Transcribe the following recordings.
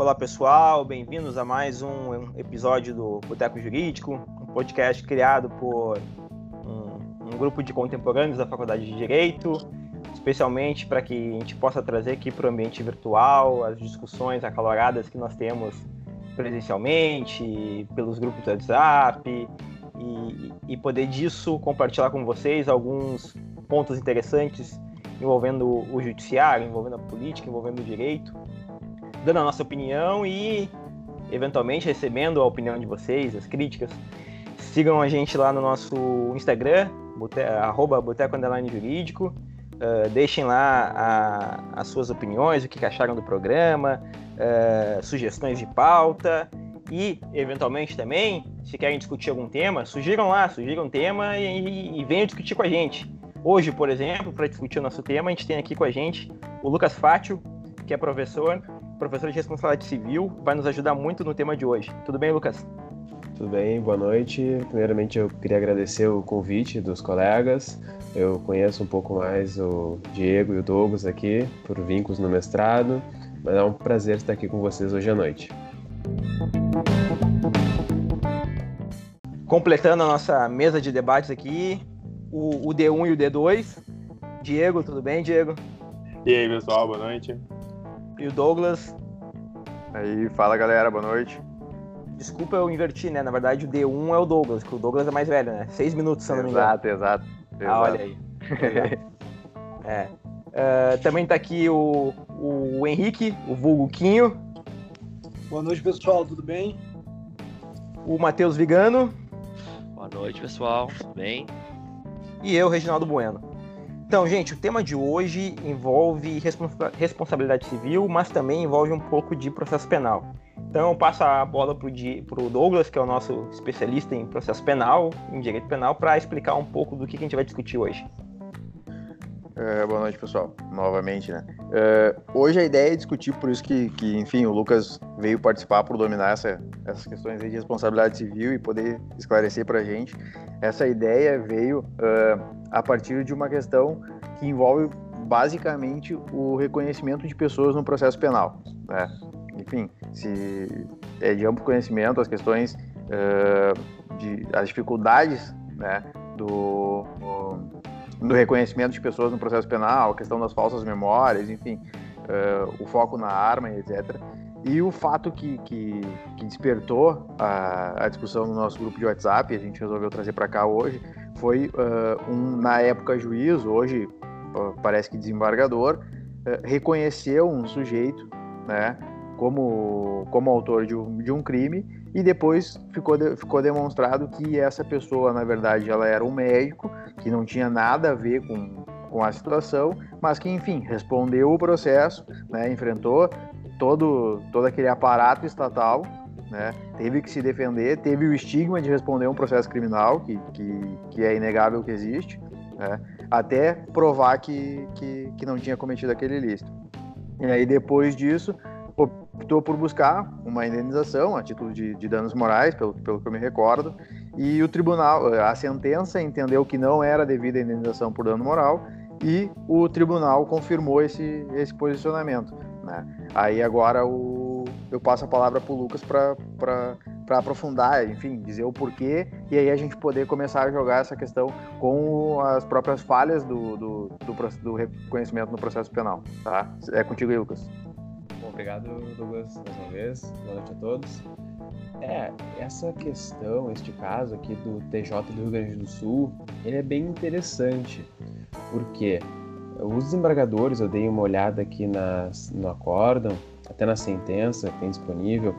Olá pessoal, bem-vindos a mais um episódio do Boteco Jurídico, um podcast criado por um, um grupo de contemporâneos da Faculdade de Direito, especialmente para que a gente possa trazer aqui para o ambiente virtual as discussões acaloradas que nós temos presencialmente, pelos grupos do WhatsApp, e, e poder disso compartilhar com vocês alguns pontos interessantes envolvendo o judiciário, envolvendo a política, envolvendo o direito, dando a nossa opinião e eventualmente recebendo a opinião de vocês, as críticas. Sigam a gente lá no nosso Instagram, bote, arroba Boteco Jurídico. Uh, deixem lá a, as suas opiniões, o que acharam do programa, uh, sugestões de pauta e, eventualmente também, se querem discutir algum tema, sugiram lá, sugiram um tema e, e venham discutir com a gente. Hoje, por exemplo, para discutir o nosso tema, a gente tem aqui com a gente o Lucas Fátio, que é professor, professor de responsabilidade civil, vai nos ajudar muito no tema de hoje. Tudo bem, Lucas? Tudo bem, boa noite. Primeiramente, eu queria agradecer o convite dos colegas. Eu conheço um pouco mais o Diego e o Douglas aqui, por vínculos no mestrado, mas é um prazer estar aqui com vocês hoje à noite. Completando a nossa mesa de debates aqui, o, o D1 e o D2. Diego, tudo bem, Diego? E aí, pessoal, boa noite. E o Douglas. Aí, fala galera, boa noite. Desculpa eu inverti, né? Na verdade, o D1 é o Douglas, que o Douglas é mais velho, né? Seis minutos, se eu não me engano. Exato, exato. Ah, olha aí. é. Uh, também tá aqui o, o Henrique, o vulgo Quinho. Boa noite, pessoal, tudo bem? O Matheus Vigano. Boa noite, pessoal, tudo bem? e eu, Reginaldo Bueno. Então, gente, o tema de hoje envolve responsabilidade civil, mas também envolve um pouco de processo penal. Então, eu passo a bola para o Douglas, que é o nosso especialista em processo penal, em direito penal, para explicar um pouco do que, que a gente vai discutir hoje. É, boa noite, pessoal. Novamente, né? É, hoje a ideia é discutir, por isso que, que, enfim, o Lucas veio participar por dominar essa, essas questões de responsabilidade civil e poder esclarecer para a gente. Essa ideia veio uh, a partir de uma questão que envolve basicamente o reconhecimento de pessoas no processo penal. Né? Enfim, se é de amplo conhecimento as questões, uh, de, as dificuldades né, do do reconhecimento de pessoas no processo penal, a questão das falsas memórias, enfim, uh, o foco na arma, etc. E o fato que, que, que despertou a, a, discussão no nosso grupo de WhatsApp, a gente resolveu trazer para cá hoje, foi uh, um, na época juiz, hoje uh, parece que desembargador, reconheceu um sujeito né, como, como autor de um, de um crime e depois ficou, de, ficou demonstrado que essa pessoa, na verdade, ela era um médico que não tinha nada a ver com, com a situação, mas que, enfim, respondeu o processo, né, enfrentou todo, todo aquele aparato estatal, né, teve que se defender, teve o estigma de responder um processo criminal, que, que, que é inegável que existe, né, até provar que, que, que não tinha cometido aquele ilícito. E aí, depois disso, optou por buscar uma indenização a título de, de, danos morais, pelo, pelo que eu me recordo, e o tribunal, a sentença entendeu que não era devida a indenização por dano moral e o tribunal confirmou esse, esse posicionamento. Né? Aí agora o, eu passo a palavra para o Lucas para aprofundar, enfim, dizer o porquê e aí a gente poder começar a jogar essa questão com as próprias falhas do, do, do, do reconhecimento no processo penal. Tá? É contigo aí, Lucas obrigado, Douglas, mais uma vez. Boa noite a todos. É, essa questão, este caso aqui do TJ do Rio Grande do Sul, ele é bem interessante, porque os desembargadores, eu dei uma olhada aqui nas, no acórdão, até na sentença que tem disponível,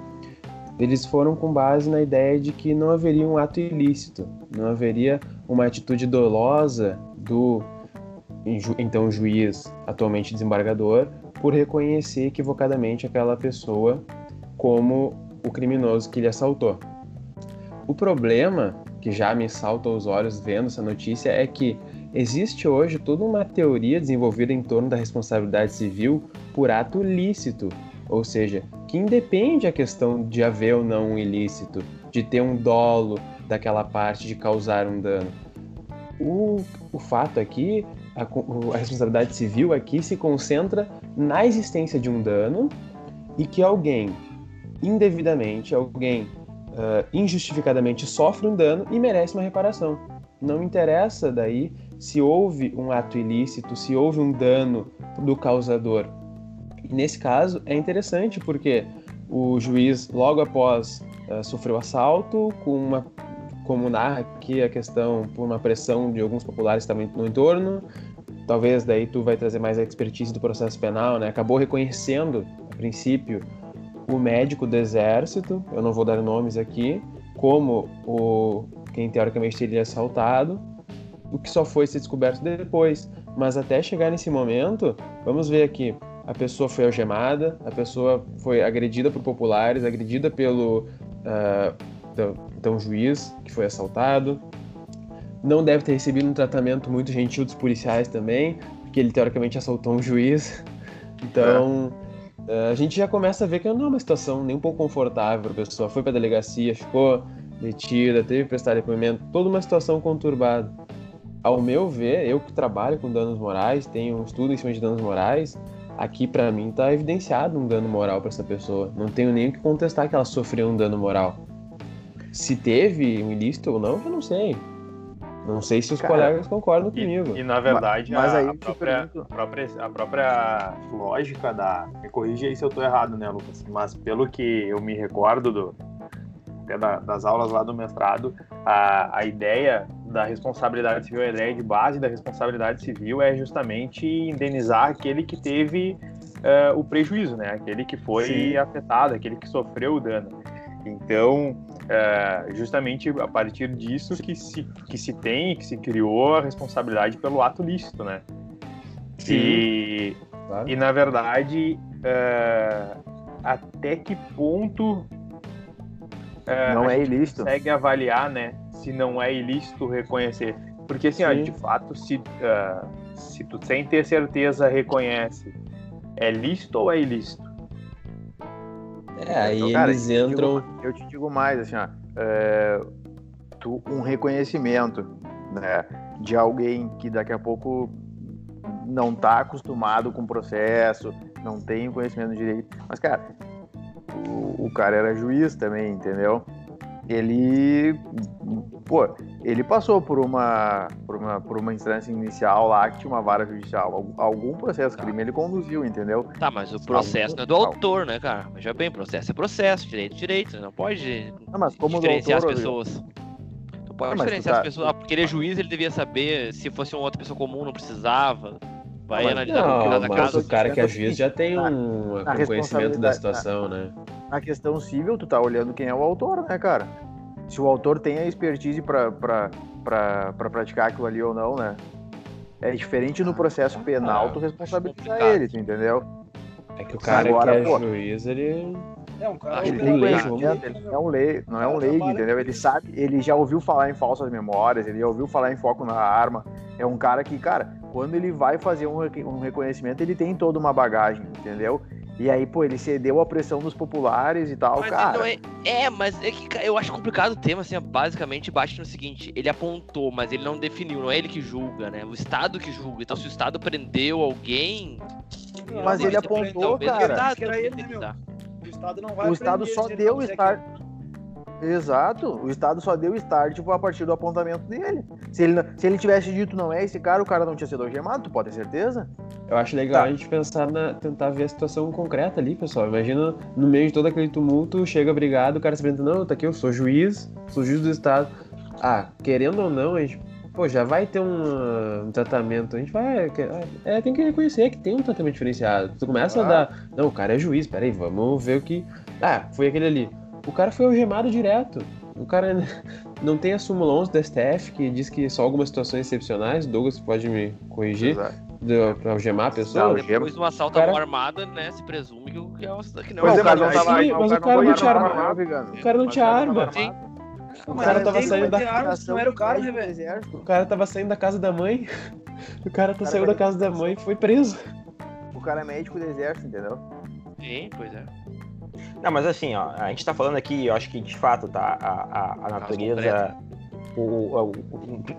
eles foram com base na ideia de que não haveria um ato ilícito, não haveria uma atitude dolosa do então juiz, atualmente desembargador, por reconhecer equivocadamente aquela pessoa como o criminoso que lhe assaltou. O problema que já me salta aos olhos vendo essa notícia é que existe hoje toda uma teoria desenvolvida em torno da responsabilidade civil por ato lícito, ou seja, que independe a questão de haver ou não um ilícito, de ter um dolo daquela parte de causar um dano. O, o fato aqui a, a responsabilidade civil aqui se concentra na existência de um dano e que alguém indevidamente, alguém uh, injustificadamente sofre um dano e merece uma reparação. Não interessa daí se houve um ato ilícito, se houve um dano do causador. E nesse caso é interessante porque o juiz, logo após uh, sofrer o assalto, com uma, como narra aqui a questão por uma pressão de alguns populares também no entorno, talvez daí tu vai trazer mais a expertise do processo penal, né? Acabou reconhecendo, a princípio, o médico do exército, eu não vou dar nomes aqui, como o quem teoricamente teria assaltado, o que só foi ser descoberto depois. Mas até chegar nesse momento, vamos ver aqui, a pessoa foi algemada, a pessoa foi agredida por populares, agredida pelo uh, então, então juiz que foi assaltado, não deve ter recebido um tratamento muito gentil dos policiais também, porque ele teoricamente assaltou um juiz. Então, é. a gente já começa a ver que não é uma situação nem um pouco confortável. A pessoa foi para a delegacia, ficou detida, teve que prestar depoimento, toda uma situação conturbada. Ao meu ver, eu que trabalho com danos morais, tenho um estudo em cima de danos morais, aqui para mim está evidenciado um dano moral para essa pessoa. Não tenho nem o que contestar que ela sofreu um dano moral. Se teve um ilícito ou não, eu não sei. Não sei se os Cara, colegas concordam e, comigo. E, na verdade, mas, mas a, aí a, própria, a, própria, a própria lógica da. Me corrija aí se eu estou errado, né, Lucas? Mas pelo que eu me recordo do, da, das aulas lá do mestrado, a, a ideia da responsabilidade civil, a ideia de base da responsabilidade civil é justamente indenizar aquele que teve uh, o prejuízo, né? Aquele que foi Sim. afetado, aquele que sofreu o dano. Então, é, justamente a partir disso que se, que se tem, que se criou a responsabilidade pelo ato lícito, né? Sim. E, claro. e na verdade, é, até que ponto é, não é ilícito. consegue avaliar, né? Se não é ilícito reconhecer. Porque assim, ó, de fato, se, uh, se tu sem ter certeza reconhece, é lícito ou é ilícito? É, aí então, cara, eles eu entram. Te digo, eu te digo mais, assim, ó, é, tu, um reconhecimento né, de alguém que daqui a pouco não está acostumado com o processo, não tem conhecimento direito. Mas, cara, o, o cara era juiz também, entendeu? Ele pô, ele passou por uma, por uma por uma instância inicial lá que tinha uma vara judicial. Algum processo tá. crime ele conduziu, entendeu? Tá, mas o processo não é do autor, né, cara? Veja bem, processo é processo, direito é direito, não pode não, mas como diferenciar autor, as pessoas. Não pode não, diferenciar tá... as pessoas. Ah, porque ele é juiz, ele devia saber se fosse uma outra pessoa comum, não precisava. Vai não, analisar não, cada caso. O cara que é juiz já tem um, um conhecimento da situação, né? Na questão civil, tu tá olhando quem é o autor, né, cara? Se o autor tem a expertise para pra praticar aquilo ali ou não, né? É diferente no processo ah, penal tu responsabilizar ele, tu entendeu? É que o cara Agora, que é pô, juiz, ele. É um cara ele tem conhecimento, ele não é um leigo, não é um leigo, entendeu? Ele sabe, ele já ouviu falar em falsas memórias, ele já ouviu falar em foco na arma. É um cara que, cara, quando ele vai fazer um, um reconhecimento, ele tem toda uma bagagem, entendeu? E aí, pô, ele cedeu à pressão dos populares e tal, mas cara. É, é, mas é que eu acho complicado o tema, assim, basicamente bate no seguinte, ele apontou, mas ele não definiu, não é ele que julga, né? O Estado que julga. Então se o Estado prendeu alguém. Mas ele apontou, cara. O Estado não vai O Estado só deu o Estado. Exato. O Estado só deu start tipo, a partir do apontamento dele. Se ele, se ele tivesse dito não é esse cara, o cara não tinha sido algemado, tu pode ter certeza? Eu acho legal tá. a gente pensar na. tentar ver a situação concreta ali, pessoal. Imagina no meio de todo aquele tumulto, chega brigado, o cara se pergunta, não, tá aqui, eu sou juiz, sou juiz do Estado. Ah, querendo ou não, a gente. Pô, já vai ter um, um tratamento. A gente vai. É, tem que reconhecer que tem um tratamento diferenciado. Tu começa ah. a dar. Não, o cara é juiz, peraí, vamos ver o que. Ah, foi aquele ali o cara foi algemado direto. O cara não tem a súmula 11 do STF que diz que só algumas situações excepcionais, Douglas pode me corrigir, de, pra algemar a pessoa. Não, depois do assalto cara... à mão armada, né, se presume que, é que não é o cara não tava, Sim, mas o cara não tinha arma. O cara não tinha arma. O cara tava saindo da não era o cara, velho? O cara tava saindo da casa da mãe. O cara tá saindo da casa da mãe e foi preso. O cara é médico do exército, entendeu? Sim, pois é. Não, mas assim, ó, a gente tá falando aqui, eu acho que de fato, tá? A, a, a natureza. o, o,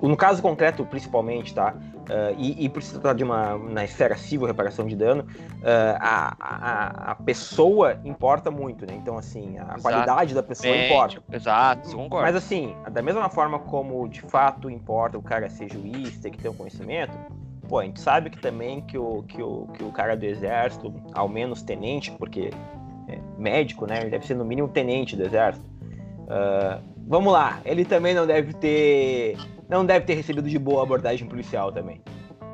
o, no caso concreto, principalmente, tá? Uh, e, e por se tratar de uma na esfera civil, reparação de dano, uh, a, a, a, pessoa importa muito, né? Então, assim, a Exato. qualidade da pessoa importa. Exato, concordo. Mas, assim, da mesma forma como de fato importa o cara ser juiz, ter que ter um conhecimento, pô, a gente sabe que também que o, que o, que o cara do exército, ao menos tenente, porque é médico, né? Ele deve ser no mínimo tenente do exército. Uh, vamos lá, ele também não deve ter não deve ter recebido de boa abordagem policial também.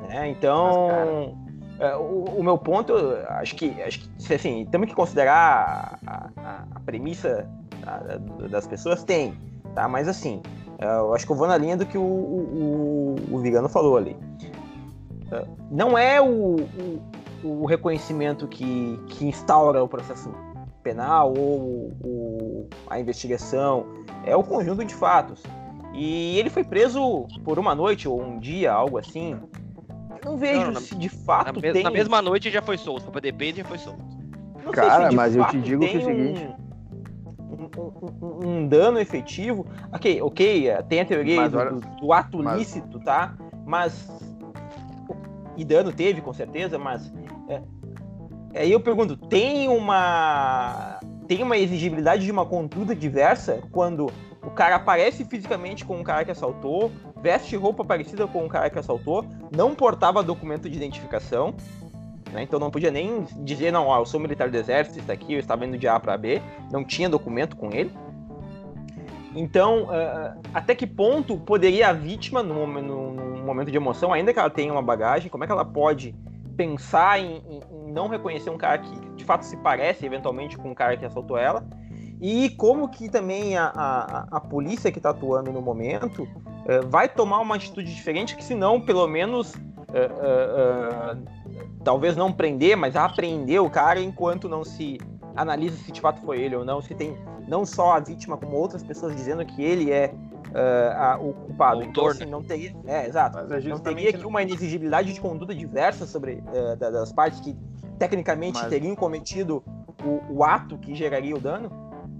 Né? Então, Mas, é, o, o, meu ponto, acho que, acho que assim, temos que considerar a, a, a premissa das pessoas, tem, tá? Mas assim, é, eu acho que eu vou na linha do que o, o, o Vigano falou ali. Não é o, o, reconhecimento que, que instaura o processo penal ou o, a investigação, é o conjunto de fatos. E ele foi preso por uma noite ou um dia, algo assim. Eu não vejo não, na, se de fato na, tem... Na mesma noite já foi solto, foi DP e já foi solto. Não Cara, mas eu te digo que é o seguinte... Um, um, um, dano efetivo... Ok, ok, tem a teoria do, do, ato mas... lícito, tá? Mas... E dano teve, com certeza, mas... É, aí eu pergunto, tem uma... Tem uma exigibilidade de uma conduta diversa quando o cara aparece fisicamente com um cara que assaltou, veste roupa parecida com um cara que assaltou, não portava documento de identificação, né? então não podia nem dizer, não, ó, eu sou militar do exército, está aqui, eu estava indo de A para B, não tinha documento com ele. Então, uh, até que ponto poderia a vítima, num, num, momento de emoção, ainda que ela tenha uma bagagem, como é que ela pode pensar em, em, não reconhecer um cara que de fato se parece eventualmente com um cara que assaltou ela. E como que também a, a, a polícia que está atuando no momento uh, vai tomar uma atitude diferente, que senão, pelo menos, uh, uh, talvez não prender, mas apreender o cara enquanto não se analisa se de fato foi ele ou não, se tem não só a vítima, como outras pessoas dizendo que ele é a, o culpado. O então, assim, não teria, é, exato, é não teria aqui uma exigibilidade de conduta diversa sobre das partes que tecnicamente mas... teriam cometido o, o ato que geraria o dano?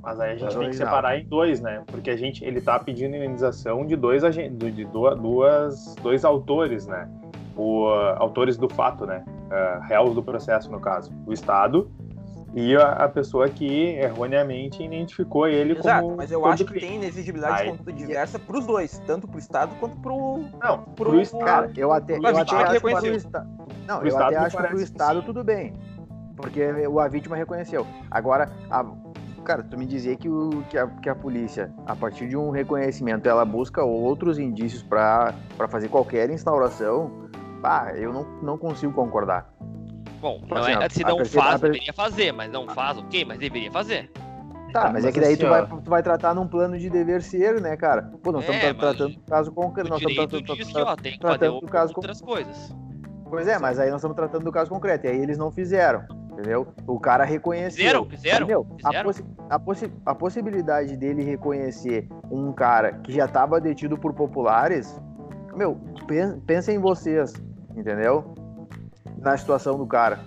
Mas aí a gente tem que separar em dois, né? Porque a gente, ele tá pedindo indenização de dois de duas, dois autores, né? O, uh, autores do fato, né? Uh, réus do processo, no caso. O Estado e a, a pessoa que erroneamente identificou ele Exato, como. Mas eu acho que tem exigibilidade de conduta diversa para os dois, tanto para o Estado quanto para o. Não, para o Estado. Cara, eu até, eu até acho que pro Estado. Não, eu até acho que para o Estado tudo bem. Porque a vítima reconheceu. Agora, a, cara, tu me dizer que, o, que, a, que a polícia, a partir de um reconhecimento, ela busca outros indícios para fazer qualquer instauração, pá, eu não, não consigo concordar. Bom, não assim, é, se não faz, deveria fazer, mas não faz, ok, mas deveria fazer. Tá, mas, mas é que daí assim, tu, vai, tu vai tratar num plano de dever ser, né, cara? Pô, nós estamos é, tratando do caso concreto. Nós estamos tratando, diz que, ó, tem que fazer do caso outras coisas. Pois é, mas aí nós estamos tratando do caso concreto, e aí eles não fizeram entendeu? O cara reconheceu. Fizeram, fizeram. A, possi a, possi a, possibilidade dele reconhecer um cara que já estava detido por populares, meu, pensa em vocês, entendeu? Na situação do cara.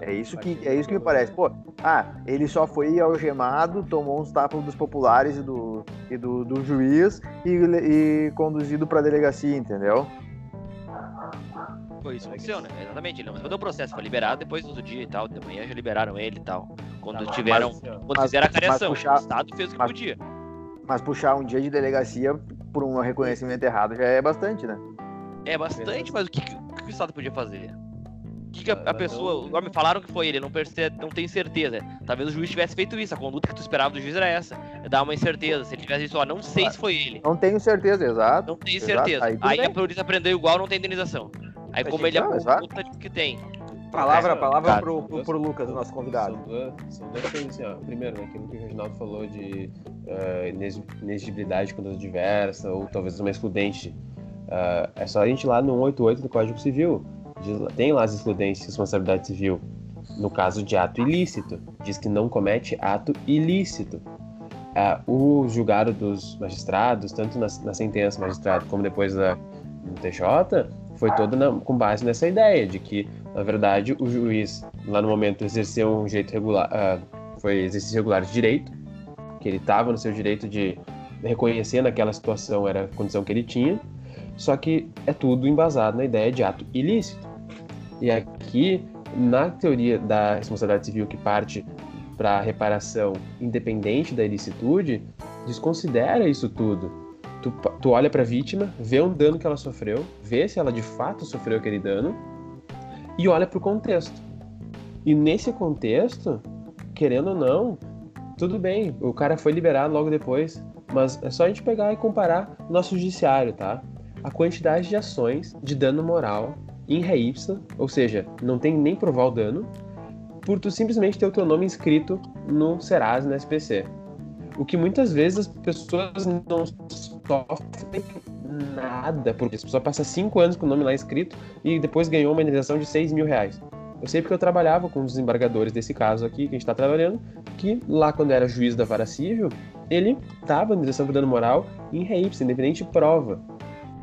É isso que, é isso que me parece. Pô, ah, ele só foi algemado, tomou uns tapas dos populares e do, e do, do juiz e, e conduzido para delegacia, entendeu? Foi isso que funciona, exatamente. Ele não respondeu o processo, foi liberado depois do outro dia e tal. De manhã já liberaram ele e tal. Quando tá, tiveram. Mas, quando mas, fizeram a careação, puxar, o Estado fez o que mas, podia. Mas puxar um dia de delegacia por um reconhecimento errado já é bastante, né? É bastante, mas o que, que, o, que o Estado podia fazer? O que, que a, a pessoa. Me falaram que foi ele, não, percebe, não tem certeza. Talvez o juiz tivesse feito isso. A conduta que tu esperava do juiz era essa. Dar uma incerteza. Se ele tivesse isso, ó, não sei se foi ele. Não tenho certeza, exato. Não tenho certeza. Aí, Aí a polícia aprendeu igual, não tem indenização. Aí como ele é puta que tem. Palavra, palavra pro, pro, pro Lucas, o nosso convidado. São duas, coisas assim, ó. Primeiro, né, aquilo que o Reginaldo falou de uh, inexigibilidade quando diversa, ou talvez uma excludente. Uh, é só a gente ir lá no 188 do Código Civil. Diz, tem lá as excludentes de responsabilidade civil. No caso de ato ilícito, diz que não comete ato ilícito. Uh, o julgado dos magistrados, tanto na, na sentença magistrado como depois da, no TJ, foi todo na, com base nessa ideia de que, na verdade, o juiz, lá no momento, exerceu um jeito regular, uh, foi exercício regular de direito, que ele estava no seu direito de, reconhecendo aquela situação era a condição que ele tinha, só que é tudo embasado na ideia de ato ilícito. E aqui, na teoria da responsabilidade civil que parte para reparação independente da ilicitude, desconsidera isso tudo. Tu, tu olha para a vítima, vê um dano que ela sofreu, vê se ela de fato sofreu aquele dano e olha para o contexto. E nesse contexto, querendo ou não, tudo bem, o cara foi liberado logo depois, mas é só a gente pegar e comparar o nosso judiciário, tá? A quantidade de ações de dano moral em ré ipsa, ou seja, não tem nem provar o dano, por tu simplesmente ter o teu nome inscrito no Serasa, no SPC. O que muitas vezes as pessoas não sofrem nada, porque a pessoa passa cinco anos com o nome lá inscrito e depois ganhou uma indenização de 6 mil reais. Eu sei porque eu trabalhava com os desembargadores desse caso aqui, que a gente está trabalhando, que lá quando era juiz da vara civil, ele estava na direção por dano moral em ré independente de prova,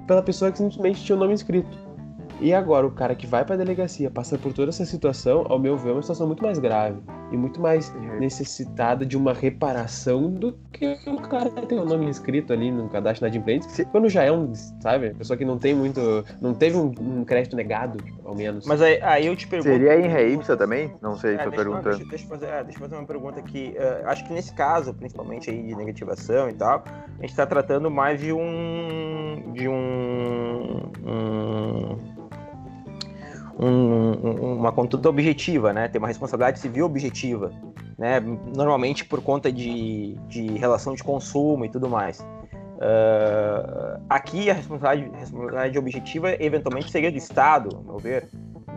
pela pessoa que simplesmente tinha o nome inscrito. E agora, o cara que vai para a delegacia passa por toda essa situação, ao meu ver, é uma situação muito mais grave e muito mais necessitada de uma reparação do que o cara ter o nome inscrito ali no cadastro inadimplente, quando já é um, sabe, pessoa que não tem muito, não teve um, um crédito negado, ao menos. Mas aí, aí eu te pergunto... Seria em reipsa também? Não sei, é, tô perguntando. Deixa, deixa, eu fazer, é, deixa eu fazer uma pergunta aqui. Uh, acho que nesse caso, principalmente aí de negativação e tal, a gente está tratando mais de um... de um... um um, uma conduta objetiva, né? Tem uma responsabilidade civil objetiva, né? Normalmente por conta de, de relação de consumo e tudo mais. Uh, aqui a responsabilidade, responsabilidade objetiva eventualmente seria do Estado, ao meu ver,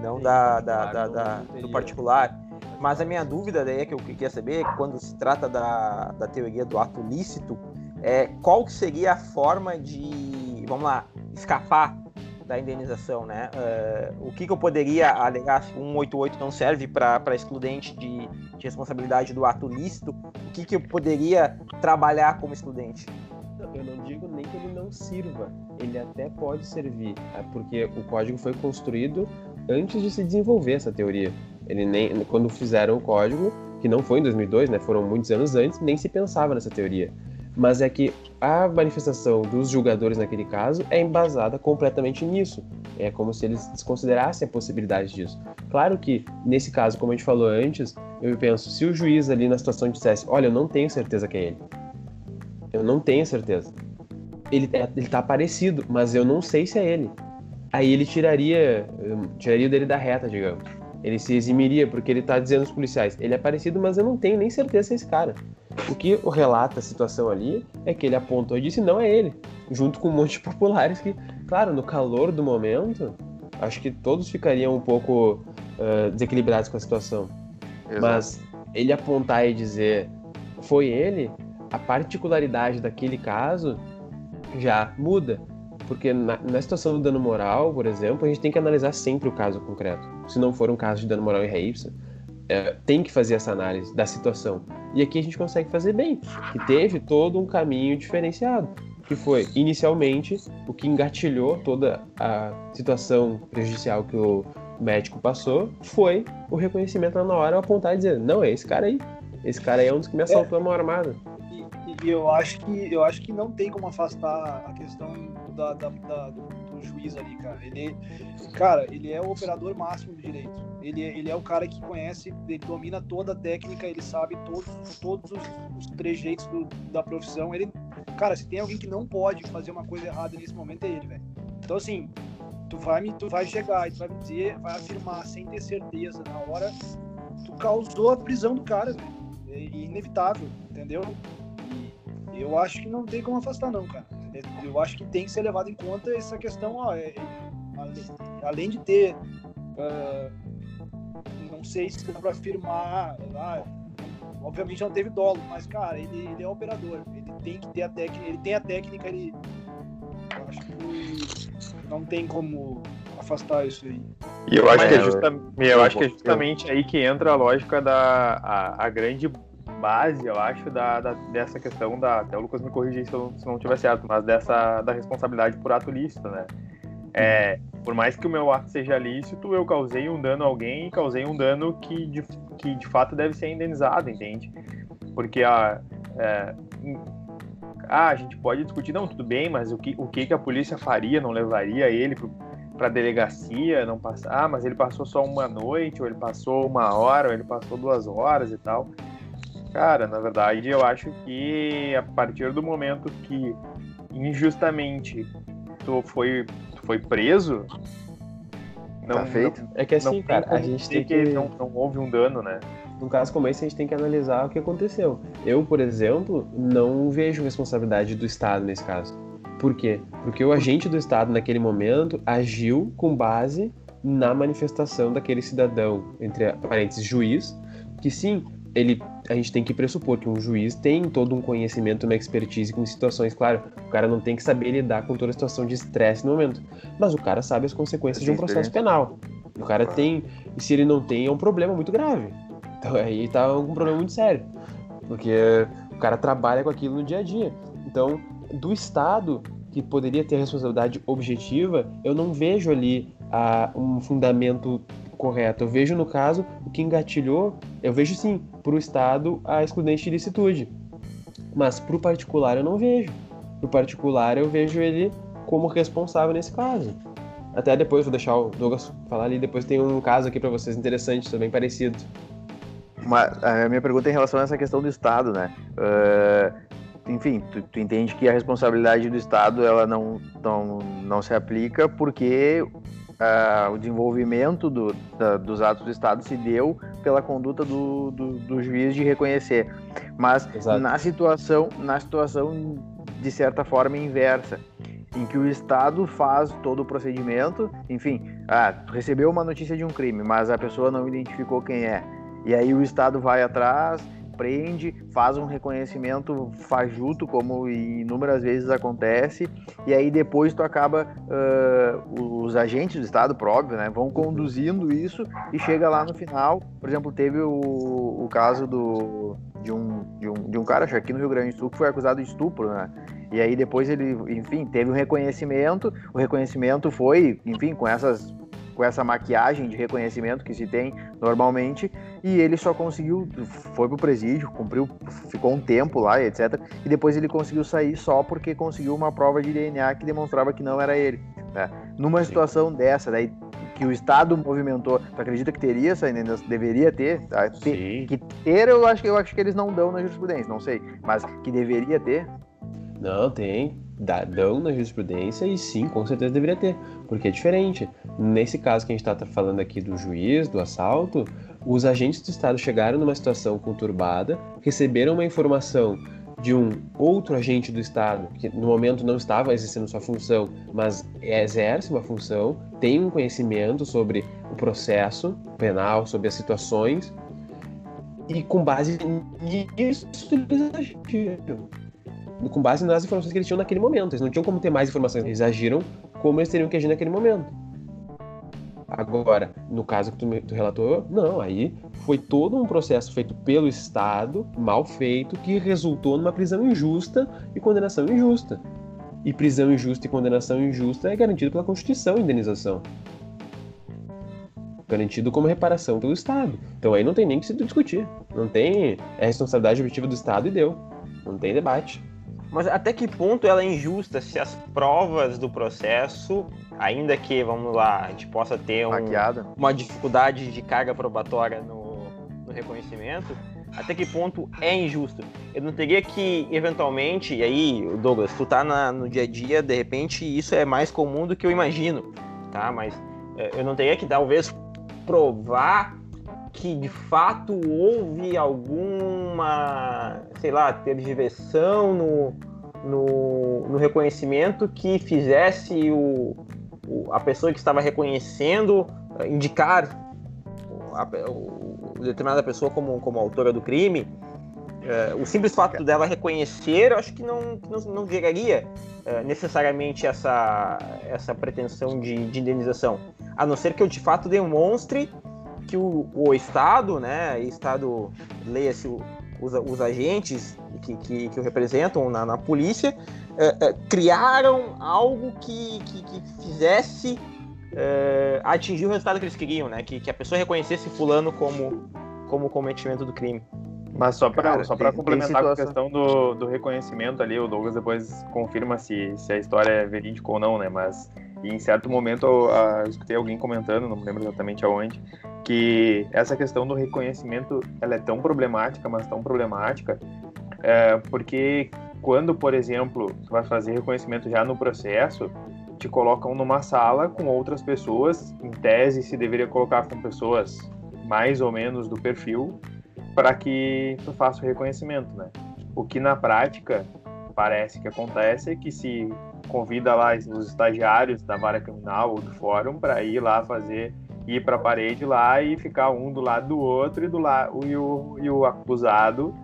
não da, da, da, da, do particular. Mas a minha dúvida daí é que eu queria saber, quando se trata da, da teoria do ato lícito, é qual seria a forma de, vamos lá, escapar da indenização, né? Uh, o que, que, eu poderia alegar se 188 não serve para excludente de, de, responsabilidade do ato lícito? O que, que eu poderia trabalhar como excludente? Eu não digo nem que ele não sirva, ele até pode servir, é porque o código foi construído antes de se desenvolver essa teoria. Ele nem, quando fizeram o código, que não foi em 2002, né, foram muitos anos antes, nem se pensava nessa teoria mas é que a manifestação dos julgadores naquele caso é embasada completamente nisso. É como se eles desconsiderassem a possibilidade disso. Claro que, nesse caso, como a gente falou antes, eu penso, se o juiz ali na situação dissesse, olha, eu não tenho certeza que é ele. Eu não tenho certeza. Ele, é, ele tá parecido, mas eu não sei se é ele. Aí ele tiraria, tiraria dele da reta, digamos. Ele se eximiria, porque ele tá dizendo aos policiais, ele é parecido, mas eu não tenho nem certeza se é esse cara. O que relata a situação ali é que ele apontou e disse não é ele, junto com um monte de populares que, claro, no calor do momento, acho que todos ficariam um pouco uh, desequilibrados com a situação. Exato. Mas ele apontar e dizer foi ele, a particularidade daquele caso já muda. Porque na, na, situação do dano moral, por exemplo, a gente tem que analisar sempre o caso concreto. Se não for um caso de dano moral em ré é, tem que fazer essa análise da situação. E aqui a gente consegue fazer bem, que teve todo um caminho diferenciado, que foi inicialmente o que engatilhou toda a situação prejudicial que o médico passou foi o reconhecimento na hora, apontar e dizer, não, é esse cara aí. Esse cara aí é um dos que me assaltou é. a mão armada. E, e, eu acho que eu acho que não tem como afastar a questão da, da, da juiz ali, cara. Ele, cara, ele é o operador máximo do direito ele, ele é o cara que conhece, ele domina toda a técnica, ele sabe todos, todos os, os trejeitos do, da profissão. Ele, cara, se tem alguém que não pode fazer uma coisa errada nesse momento é ele, velho. Então assim, tu vai tu vai chegar e tu vai me dizer, vai afirmar sem ter certeza na hora, tu causou a prisão do cara, velho. É inevitável, entendeu? E eu acho que não tem como afastar não, cara. Eu acho que tem que ser levado em conta essa questão, ó, é, além de ter uh, não sei se dá para afirmar. Ah, obviamente não teve dolo, mas, cara, ele, ele é operador. Ele tem que ter a técnica, ele tem a técnica, ele. Eu acho que não tem como afastar isso aí. E eu acho, que, é justa, eu acho que é justamente aí que entra a lógica da a, a grande base, eu acho, da, da, dessa questão da. Até o Lucas me corrigir se se não tiver certo, mas dessa da responsabilidade por ato lícito, né? É, por mais que o meu ato seja lícito, eu causei um dano a alguém e causei um dano que de, que de fato deve ser indenizado, entende? Porque a, é, ah, a gente pode discutir, não, tudo bem, mas o que, o que, que a polícia faria? Não levaria ele para a delegacia? Não passar, ah, mas ele passou só uma noite, ou ele passou uma hora, ou ele passou duas horas e tal. Cara, na verdade, eu acho que a partir do momento que injustamente tu foi, tu foi preso, não, tá feito. Não, é que assim, cara, a gente tem que. que... Não, não houve um dano, né? Num caso como esse, a gente tem que analisar o que aconteceu. Eu, por exemplo, não vejo responsabilidade do Estado nesse caso. Por quê? Porque o agente do Estado, naquele momento, agiu com base na manifestação daquele cidadão, entre parênteses, juiz, que sim, ele, a gente tem que pressupor que um juiz tem todo um conhecimento, uma expertise com situações, claro, o cara não tem que saber lidar com toda a situação de estresse no momento, mas o cara sabe as consequências de um processo penal. O cara tem, e se ele não tem, é um problema muito grave. Então aí tá um problema muito sério, porque o cara trabalha com aquilo no dia a dia. Então, do Estado, que poderia ter responsabilidade objetiva, eu não vejo ali ah, um fundamento correto. Eu vejo, no caso, o que engatilhou, eu vejo sim, para o Estado a excludente de licitude. Mas para o particular eu não vejo. Para o particular eu vejo ele como responsável nesse caso. Até depois, vou deixar o Douglas falar ali, depois tem um caso aqui para vocês interessante, também parecido. Uma, a minha pergunta é em relação a essa questão do Estado, né? Uh, enfim, tu, tu, entende que a responsabilidade do Estado ela não, não, não se aplica porque uh, o desenvolvimento do, da, dos atos do Estado se deu pela conduta do, do, do juiz de reconhecer. Mas Exato. na situação, na situação de certa forma inversa, em que o Estado faz todo o procedimento, enfim, ah, recebeu uma notícia de um crime, mas a pessoa não identificou quem é. E aí o Estado vai atrás, prende, faz um reconhecimento fajuto, como inúmeras vezes acontece, e aí depois tu acaba, uh, os agentes do Estado, por óbvio, né, vão conduzindo isso e chega lá no final. Por exemplo, teve o, o caso do, de, um, de, um, de um cara, aqui no Rio Grande do Sul, que foi acusado de estupro, né? E aí depois ele, enfim, teve um reconhecimento, o reconhecimento foi, enfim, com essas com essa maquiagem de reconhecimento que se tem normalmente, e ele só conseguiu, foi pro presídio, cumpriu, ficou um tempo lá, etc. E depois ele conseguiu sair só porque conseguiu uma prova de DNA que demonstrava que não era ele. Né? Numa situação dessa, daí que o Estado movimentou, tu acredita que teria essa deveria ter? Tá? ter que ter, eu acho que eu acho que eles não dão na jurisprudência, não sei, mas que deveria ter. Não, tem dão na jurisprudência e sim, com certeza deveria ter, porque é diferente. Nesse caso que a gente está falando aqui do juiz, do assalto, os agentes do Estado chegaram numa situação conturbada, receberam uma informação de um outro agente do Estado, que no momento não estava exercendo sua função, mas exerce uma função, tem um conhecimento sobre o processo penal, sobre as situações, e com base nisso eles agiram com base nas informações que eles tinham naquele momento. Eles não tinham como ter mais informações. Eles agiram como eles teriam que agir naquele momento. Agora, no caso que tu, tu relatou, não, aí foi todo um processo feito pelo Estado, mal feito, que resultou numa prisão injusta e condenação injusta. E prisão injusta e condenação injusta é garantido pela Constituição indenização. Garantido como reparação pelo Estado. Então aí não tem nem que se discutir. Não tem. É responsabilidade objetiva do Estado e deu. Não tem debate. Mas até que ponto ela é injusta se as provas do processo, ainda que, vamos lá, a gente possa ter um, uma dificuldade de carga probatória no, no reconhecimento, até que ponto é injusto? Eu não teria que, eventualmente, e aí, Douglas, tu tá na, no dia a dia, de repente isso é mais comum do que eu imagino, tá? Mas é, eu não teria que, talvez, provar que de fato houve alguma, sei lá, tergiversão no, no, no reconhecimento que fizesse o, o, a pessoa que estava reconhecendo eh, indicar a, o, determinada pessoa como, como autora do crime. É, o simples fato dela reconhecer, eu acho que não, não, não geraria é, necessariamente essa, essa pretensão de, de indenização. A não ser que eu de fato demonstre que o, o Estado, né, Estado, leia-se os, os agentes que, que, que o representam na, na polícia, é, é, criaram algo que, que, que fizesse é, atingir o resultado que eles queriam, né? Que, que a pessoa reconhecesse fulano como, como cometimento do crime. Mas só para só para complementar a questão do, do reconhecimento ali, o Douglas depois confirma se, se a história é verídica ou não, né? Mas em certo momento eu, eu escutei alguém comentando, não me lembro exatamente aonde, que essa questão do reconhecimento ela é tão problemática, mas tão problemática, é, porque quando, por exemplo, tu vai fazer reconhecimento já no processo, te colocam numa sala com outras pessoas, em tese se deveria colocar com pessoas mais ou menos do perfil, para que tu faça o reconhecimento, né? O que na prática parece que acontece é que se convida lá os estagiários da vara criminal ou do fórum para ir lá fazer ir para a parede lá e ficar um do lado do outro e do lado e o, e o acusado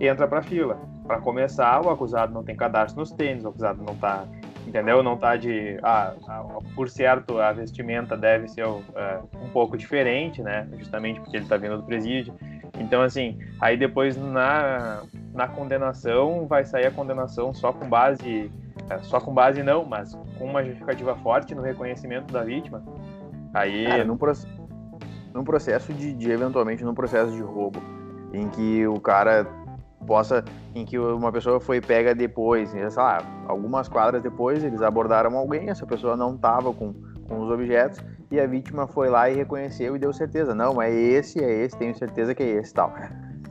entra para fila. Para começar, o acusado não tem cadastro nos tênis, o acusado não está entendeu? Não tá de. Ah, por certo, a vestimenta deve ser uh, um pouco diferente, né? Justamente porque ele tá vindo do presídio. Então, assim, aí depois na, na condenação vai sair a condenação só com base. É, só com base não, mas com uma justificativa forte no reconhecimento da vítima. Aí. Cara, num, num processo de, de, eventualmente, num processo de roubo, em que o cara possa, em que uma pessoa foi pega depois, sei lá, algumas quadras depois, eles abordaram alguém, essa pessoa não estava com, com os objetos, e a vítima foi lá e reconheceu e deu certeza. Não, é esse, é esse, tenho certeza que é esse tal.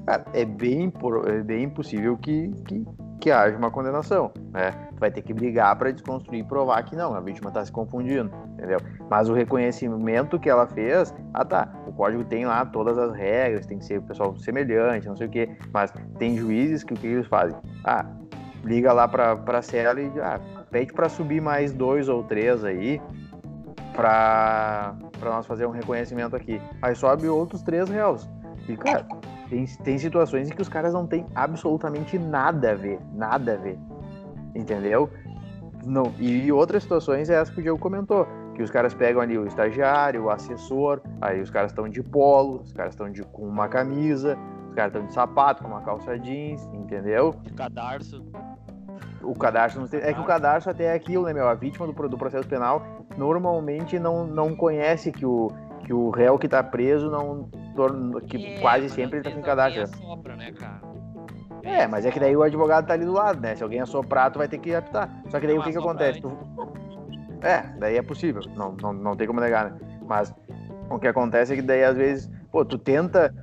Cara, é bem, é bem possível que, que, que haja uma condenação, né? Vai ter que brigar para desconstruir e provar que não, a vítima está se confundindo, entendeu? Mas o reconhecimento que ela fez, ah tá, o código tem lá todas as regras, tem que ser o pessoal semelhante, não sei o quê, mas tem juízes que o que eles fazem? Ah, liga lá para a cela e ah, pede para subir mais dois ou três aí, para nós fazer um reconhecimento aqui. Aí sobe outros três réus. E, cara, tem, tem situações em que os caras não têm absolutamente nada a ver. Nada a ver. Entendeu? Não. E outras situações é essa que o Diego comentou. Que os caras pegam ali o estagiário, o assessor, aí os caras estão de polo, os caras estão de, com uma camisa, os caras estão de sapato, com uma calça jeans, entendeu? De cadarço. O cadastro não tem... É que o cadastro até é aquilo, né, meu? A vítima do, do processo penal normalmente não, não conhece que o, que o réu que tá preso não. Que é, quase sempre ele tá sem cadastro. Assopra, né, cara? É, mas é que daí o advogado tá ali do lado, né? Se alguém assoprar, tu vai ter que apitar. Só que daí não o que que acontece? Tu... É, daí é possível. Não, não, não tem como negar, né? Mas o que acontece é que daí às vezes, pô, tu tenta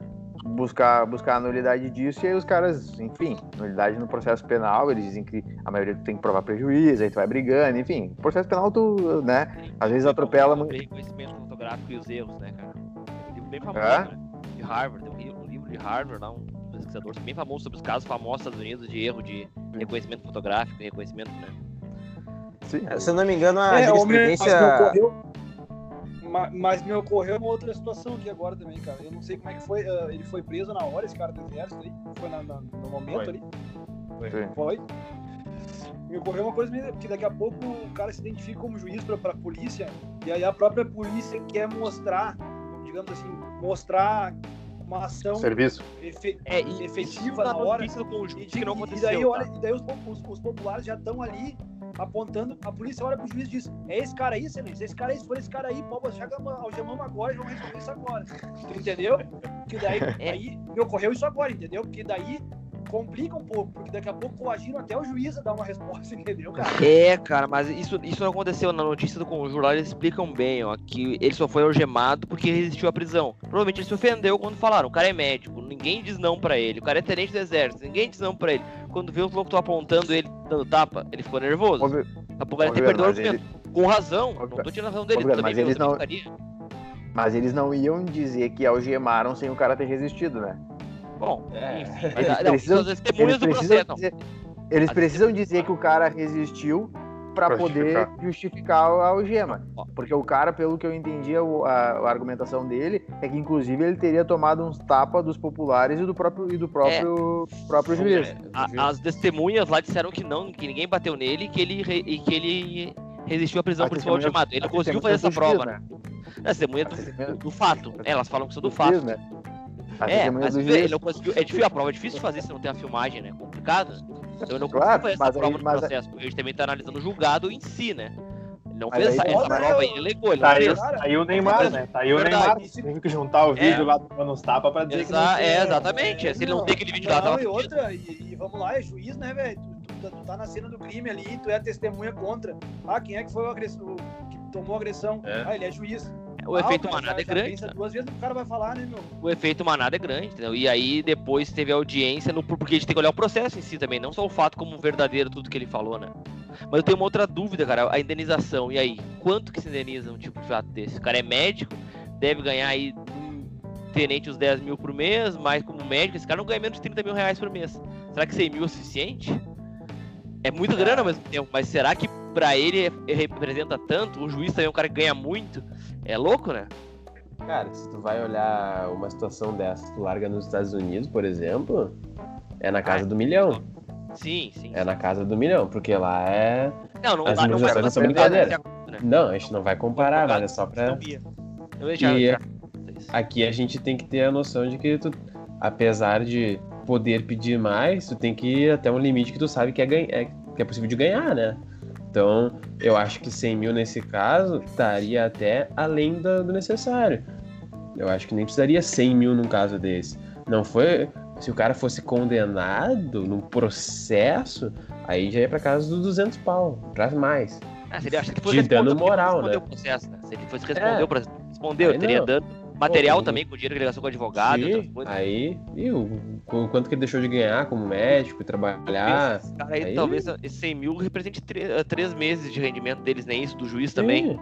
buscar, buscar a nulidade disso, e aí os caras, enfim, nulidade no processo penal, eles dizem que a maioria tem que provar prejuízo, aí tu vai brigando, enfim, processo penal tu, né, às vezes atropela muito. conhecimento fotográfico e os erros, né, cara? Um bem famoso, é? né? De Harvard, tem um livro de Harvard lá, um pesquisador bem famoso sobre os casos famosos dos Estados Unidos de erro de reconhecimento fotográfico e reconhecimento, né? Sim. Se eu não me engano, a é, jurisprudência... Mas me ocorreu uma outra situação aqui agora também, cara. Eu não sei como é que foi. Uh, ele foi preso na hora, esse cara do exército aí. Foi na, na, no momento foi. ali. Foi. foi. Me ocorreu uma coisa que daqui a pouco o cara se identifica como juiz pra, pra polícia. E aí a própria polícia quer mostrar, digamos assim, mostrar uma ação Serviço. Efe, é, efetiva na hora. E, que não aconteceu, e daí, olha, e daí os, os, os populares já estão ali apontando, a polícia olha pro juiz e diz: É esse cara aí, excelência, esse cara aí, se for esse cara aí, pode chegar algemamos agora e vamos resolver isso agora. Tu entendeu? Que daí é. aí me ocorreu isso agora, entendeu? Porque daí complica um pouco, porque daqui a pouco coagiram até o juiz a dar uma resposta, entendeu, cara? É, cara, mas isso, isso não aconteceu na notícia do Conjuro lá, eles explicam bem, ó, que ele só foi algemado porque resistiu à prisão. Provavelmente ele se ofendeu quando falaram, o cara é médico, ninguém diz não pra ele, o cara é tenente do exército, ninguém diz não pra ele. Quando viu os loucos apontando ele, dando tapa, ele ficou nervoso. Óbvio, a pouco ele até perdeu o argumento. Ele... Com razão, óbvio, não tô tirando a razão dele, óbvio, mas eles não... Mas eles não iam dizer que algemaram sem o cara ter resistido, né? Bom, é, eles não, precisam, eles precisam dizer, eles precisam dizer que o cara resistiu para poder justificar a algema. Porque o cara, pelo que eu entendi, a, a, argumentação dele é que, inclusive, ele teria tomado uns tapas dos populares e do próprio, e do próprio, é, próprio juiz. É, a, as testemunhas lá disseram que não, que ninguém bateu nele que ele, e que ele resistiu à prisão por ser algemado. Ele não conseguiu fazer essa prova, né? né? A testemunha do, do, fato. Elas falam que são do fato. Né? É, mas vê, ele não conseguiu. É difícil, a prova é difícil fazer se não tem a filmagem, né? Complicado. Então ele não claro, fazer essa prova aí, no processo. A gente também tá analisando o julgado em si, né? Ele não fez essa, essa prova aí, ele legou, ele tá aí, Tá aí o Neymar, né? Tá aí o Neymar. Teve que juntar o vídeo é. lá do Manos Tapa pra dizer Exa que não tem, É, exatamente. É, se ele não, não tem aquele vídeo não, lá, tava e outra, e, e, vamos lá, é juiz, né, velho? Tu, tu, tu, tá na cena do crime ali, tu é testemunha contra. Ah, quem é que foi o agressor, que tomou agressão? É. Ah, ele é juiz. O efeito manada é grande. Né? Duas vezes o cara vai falar, né, meu? O efeito manada é grande, entendeu? E aí depois teve audiência, no, porque a gente tem que olhar o processo em si também, não só o fato como verdadeiro tudo que ele falou, né? Mas eu tenho uma outra dúvida, cara, a indenização. E aí, quanto que se indeniza um tipo de fato desse? O cara é médico, deve ganhar aí tenente uns 10 mil por mês, mas como médico, esse cara não ganha menos de 30 mil reais por mês. Será que 100 mil é suficiente? É muita grana ao mesmo tempo, mas será que para ele representa tanto? O juiz também é um cara que ganha muito. É louco, né? Cara, se tu vai olhar uma situação dessa, tu larga nos Estados Unidos, por exemplo, é na casa ah, do milhão. Sim, sim. É na casa do milhão, porque lá é. Não, não, As lá, não, não são brincadeira. Né? Não, a gente não vai comparar, mas é só pra. E aqui a gente tem que ter a noção de que tu, apesar de poder pedir mais, tu tem que ir até um limite que tu sabe que é, é, que é possível de ganhar, né? Então, eu acho que 100 mil nesse caso estaria até além do, do necessário. Eu acho que nem precisaria 100 mil num caso desse. Não foi. Se o cara fosse condenado num processo, aí já ia pra casa dos 200 pau, pra mais. Ah, se ele acha que foi de dano moral, né? Processo, né? Se ele fosse responder, é. respondeu, teria dano Material Pô, também, com dinheiro que ele gastou com advogado. Sim, aí, e o, o, quanto que ele deixou de ganhar como médico e trabalhar. Esse cara aí, aí, talvez esses 100 mil represente 3, 3 meses de rendimento deles, nem isso, do juiz também.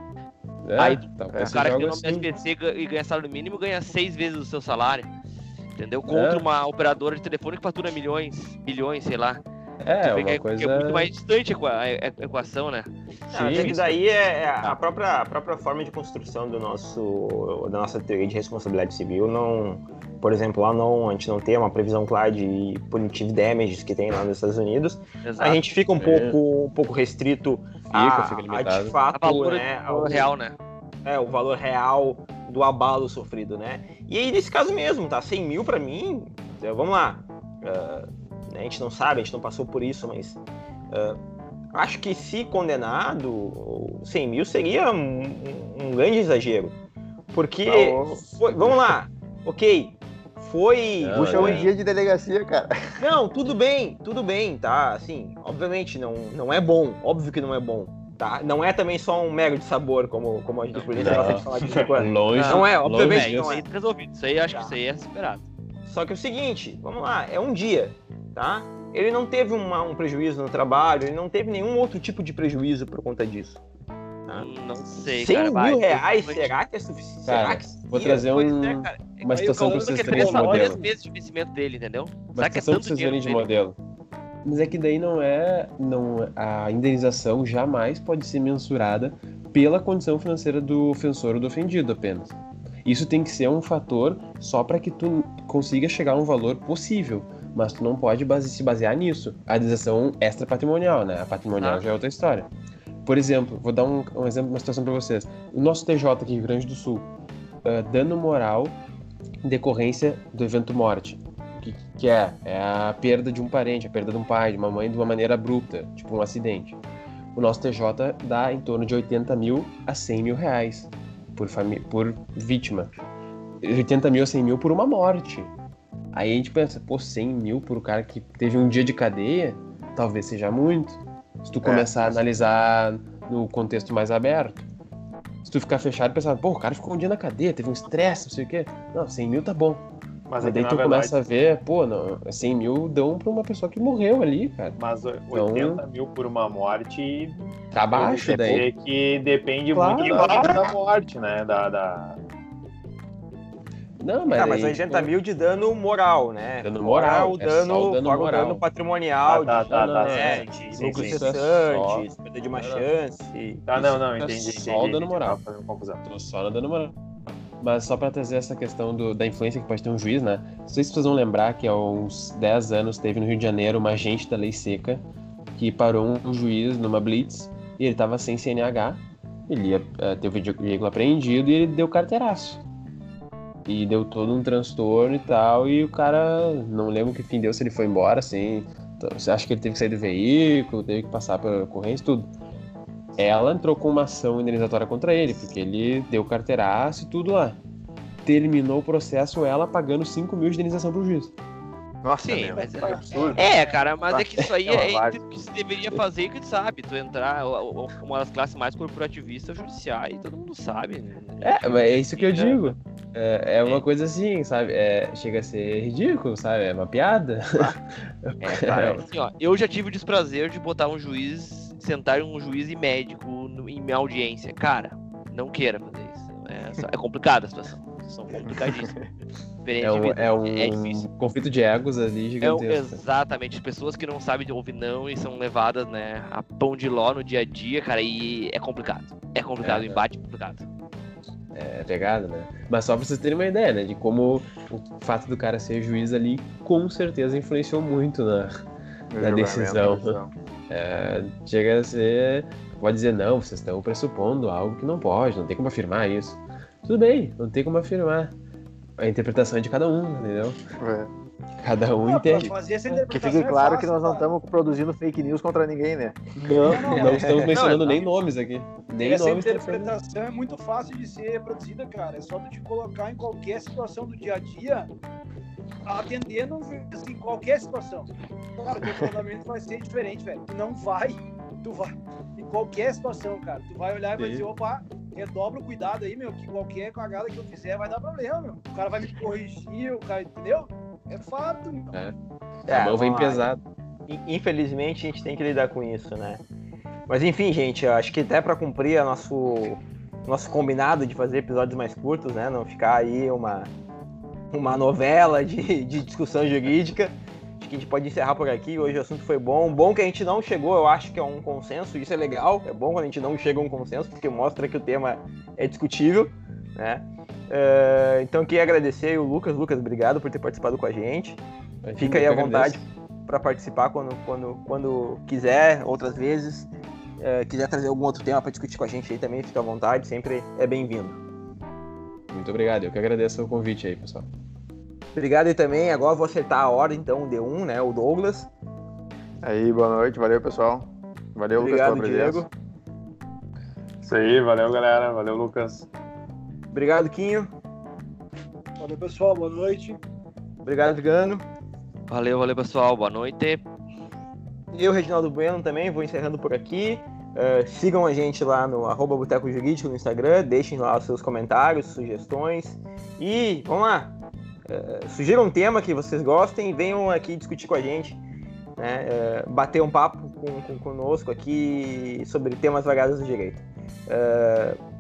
É, aí, tá, o cara que tem assim. SPC e ganha salário mínimo ganha 6 vezes o seu salário. Entendeu? Contra é. uma operadora de telefone que fatura milhões, bilhões, sei lá. É, uma é, coisa... é muito mais distante a equação, né? Não, Sim, daí é, é a própria, a própria forma de construção do nosso, da nossa teoria de responsabilidade civil. Não, por exemplo, lá não, a gente não tem uma previsão clara de punitive damages que tem lá nos Estados Unidos. Exato. A gente fica um é. pouco, um pouco restrito fica, a, fica a, de fato, a valor, né, ao, real, né? É, o valor real do abalo sofrido, né? E aí, nesse caso mesmo, tá? 100 mil para mim, vamos lá. Uh, a gente não sabe, a gente não passou por isso, mas uh, acho que se condenado, 100 mil seria um, um grande exagero. Porque, tá foi, vamos lá, ok, foi. Puxa é um dia de delegacia, cara. Não, tudo bem, tudo bem, tá? Assim, obviamente não, não é bom, óbvio que não é bom. Tá? Não é também só um mero de sabor, como, como a gente por exemplo, gosta de falar de. Longe. Não é, obviamente. Longe. Não é. Resolvido. Isso aí acho que isso aí é esperado. Só que é o seguinte, vamos lá, é um dia tá? Ele não teve uma, um prejuízo no trabalho, ele não teve nenhum outro tipo de prejuízo por conta disso. Tá? Não sei, 100 cara, mil vai, reais, será que é suficiente? Será que vou trazer um, é, uma situação para vocês terem de modelo. meses de vencimento dele, entendeu? Uma será que é tanto vocês verem de modelo. Mas é que daí não é, não a indenização jamais pode ser mensurada pela condição financeira do ofensor ou do ofendido apenas. Isso tem que ser um fator só para que tu consiga chegar a um valor possível mas tu não pode base, se basear nisso. A indenização extra patrimonial, né? A patrimonial ah. já é outra história. Por exemplo, vou dar um, um exemplo, uma situação para vocês. O nosso TJ aqui, Rio Grande do Sul, uh, dano moral em decorrência do evento morte. O que, que é? É a perda de um parente, a perda de um pai, de uma mãe de uma maneira abrupta, tipo um acidente. O nosso TJ dá em torno de 80 mil a 100 mil reais por, por vítima. 80 mil a 100 mil por uma morte. Aí a gente pensa, pô, 100 mil por um cara que teve um dia de cadeia, talvez seja muito. Se tu é. começar é. a analisar no contexto mais aberto. Se tu ficar fechado e pensar, pô, o cara ficou um dia na cadeia, teve um estresse, não sei o quê. Não, 100 mil tá bom. Mas, Mas daí tu verdade... começa a ver, pô, não, 100 mil dão pra uma pessoa que morreu ali, cara. Mas 80 então, mil por uma morte. Tá baixo daí. Que depende claro, muito da morte, né? Da, da, não, mas, ah, mas 80 mil de dano moral, né? Dano moral, dano, é dano, fora moral. dano patrimonial, ah, tá, tá, tá, né? de lucros cessantes, perda de uma chance. Tá, não, não, entendi. É só o dano moral. Tô só no dano moral. Mas só para trazer essa questão do, da influência que pode ter um juiz, né? Não sei se vocês vão lembrar que há uns 10 anos teve no Rio de Janeiro uma agente da lei seca que parou um juiz numa blitz e ele tava sem CNH. Ele ia uh, ter o veículo apreendido e ele deu carteiraço. E deu todo um transtorno e tal. E o cara, não lembro que fim deu, se ele foi embora, assim. Então, você acha que ele teve que sair do veículo, teve que passar pela ocorrência, tudo. Ela entrou com uma ação indenizatória contra ele, porque ele deu carteiraço e tudo lá. Terminou o processo ela pagando 5 mil de indenização pro juiz. Nossa, Sim, mas é, é, cara, mas é que isso aí é, é o que se deveria fazer e que tu sabe, tu entrar uma das classes mais corporativistas judiciais, todo mundo sabe. Né? É, mas é isso que eu digo. É, é uma é. coisa assim, sabe? É, chega a ser ridículo, sabe? É uma piada. É, cara, assim, ó, eu já tive o desprazer de botar um juiz, sentar um juiz e médico no, em minha audiência. Cara, não queira fazer isso. É, é complicada a situação. São complicadíssimas. É um, é um é conflito de egos ali gigantesco. É, exatamente. Pessoas que não sabem ouvir não e são levadas, né, a pão de ló no dia a dia, cara, e é complicado. É complicado, é, o embate é complicado. É pegado, né? Mas só pra vocês terem uma ideia, né? De como o fato do cara ser juiz ali com certeza influenciou muito na, na decisão. É, chega a ser. Pode dizer, não, vocês estão pressupondo algo que não pode, não tem como afirmar isso. Tudo bem, não tem como afirmar a interpretação é de cada um, entendeu? É. Cada um entende. Que fique claro é fácil, que nós não estamos produzindo fake news contra ninguém, né? Não, não, não, não estamos mencionando nem nomes aqui. Nem essa nomes interpretação é muito fácil de ser produzida, cara. É só tu te colocar em qualquer situação do dia a dia, atendendo assim, qualquer situação. Cara, o teu tratamento vai ser diferente, velho. Tu não vai, tu vai, em qualquer situação, cara. Tu vai olhar e vai dizer, opa, redobra o cuidado aí, meu, que qualquer cagada que eu fizer vai dar problema, meu. O cara vai me corrigir, o cara, entendeu? É fato, meu. É. é a mão vem pesado. Infelizmente a gente tem que lidar com isso, né? Mas enfim, gente, acho que até para cumprir a nosso nosso combinado de fazer episódios mais curtos, né? Não ficar aí uma uma novela de, de discussão jurídica que a gente pode encerrar por aqui. Hoje o assunto foi bom. Bom que a gente não chegou, eu acho que é um consenso. Isso é legal. É bom quando a gente não chega a um consenso, porque mostra que o tema é discutível. Né? Uh, então, queria agradecer o Lucas. Lucas, obrigado por ter participado com a gente. A gente Fica aí à vontade para participar quando, quando, quando quiser, outras vezes. Uh, quiser trazer algum outro tema para discutir com a gente aí também, fica à vontade, sempre é bem-vindo. Muito obrigado, eu que agradeço o convite aí, pessoal. Obrigado aí também. Agora vou acertar a ordem, então, o D1, né? O Douglas. Aí, boa noite. Valeu, pessoal. Valeu, Obrigado, Lucas, pela presença. Diego. Isso aí, valeu, galera. Valeu, Lucas. Obrigado, Quinho. Valeu, pessoal. Boa noite. Obrigado, Gano. Valeu, valeu, pessoal. Boa noite. Eu, Reginaldo Bueno, também vou encerrando por aqui. Uh, sigam a gente lá no arroba Boteco Jurídico no Instagram, deixem lá os seus comentários, sugestões. E vamos lá, uh, sugiram um tema que vocês gostem venham aqui discutir com a gente, né? Uh, bater um papo com, com, conosco aqui sobre temas variados do direito.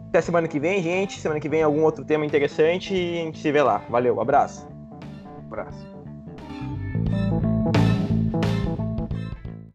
Até semana que vem, gente. Semana que vem algum outro tema interessante e a gente se vê lá. Valeu, abraço. Abraço.